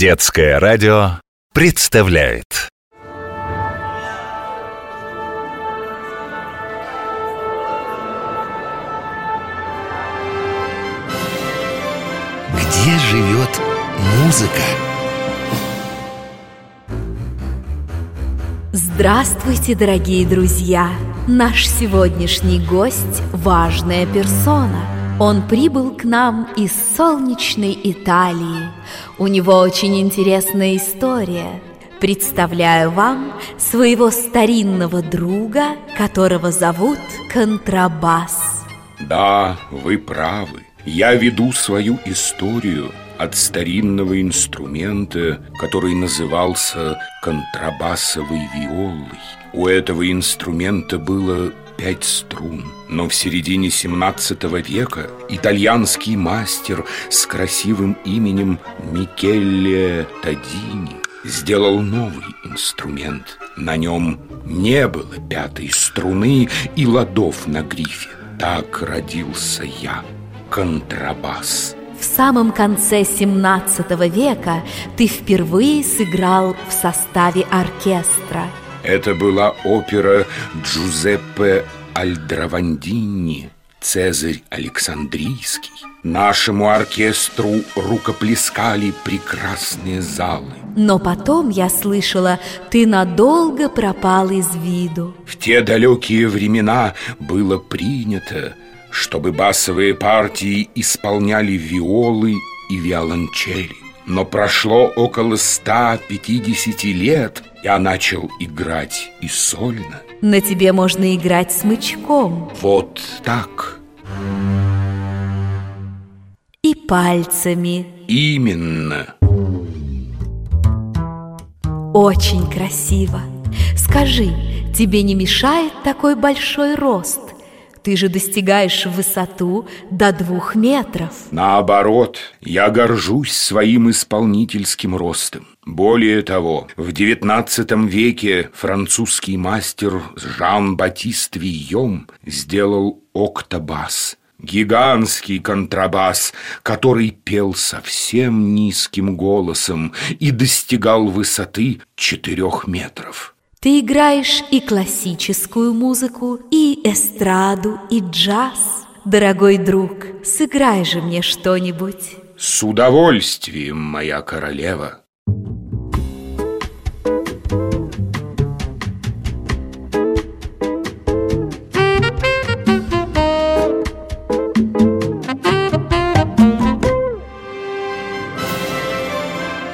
Детское радио представляет Где живет музыка? Здравствуйте, дорогие друзья! Наш сегодняшний гость – важная персона. Он прибыл к нам из солнечной Италии. У него очень интересная история. Представляю вам своего старинного друга, которого зовут Контрабас. Да, вы правы. Я веду свою историю от старинного инструмента, который назывался контрабасовой виолой. У этого инструмента было пять струн, но в середине 17 века итальянский мастер с красивым именем Микелле Тадини сделал новый инструмент. На нем не было пятой струны и ладов на грифе. Так родился я, контрабас. В самом конце 17 века ты впервые сыграл в составе оркестра. Это была опера Джузеппе Альдравандини «Цезарь Александрийский». Нашему оркестру рукоплескали прекрасные залы. Но потом, я слышала, ты надолго пропал из виду. В те далекие времена было принято, чтобы басовые партии исполняли виолы и виолончели. Но прошло около 150 лет, я начал играть и сольно. На тебе можно играть смычком Вот так. и пальцами. Именно. Очень красиво. Скажи, тебе не мешает такой большой рост? Ты же достигаешь высоту до двух метров. Наоборот, я горжусь своим исполнительским ростом. Более того, в XIX веке французский мастер Жан-Батист Вийом сделал октобас – Гигантский контрабас, который пел совсем низким голосом и достигал высоты четырех метров. Ты играешь и классическую музыку, и эстраду, и джаз. Дорогой друг, сыграй же мне что-нибудь. С удовольствием, моя королева.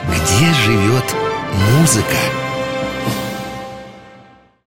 Где живет музыка?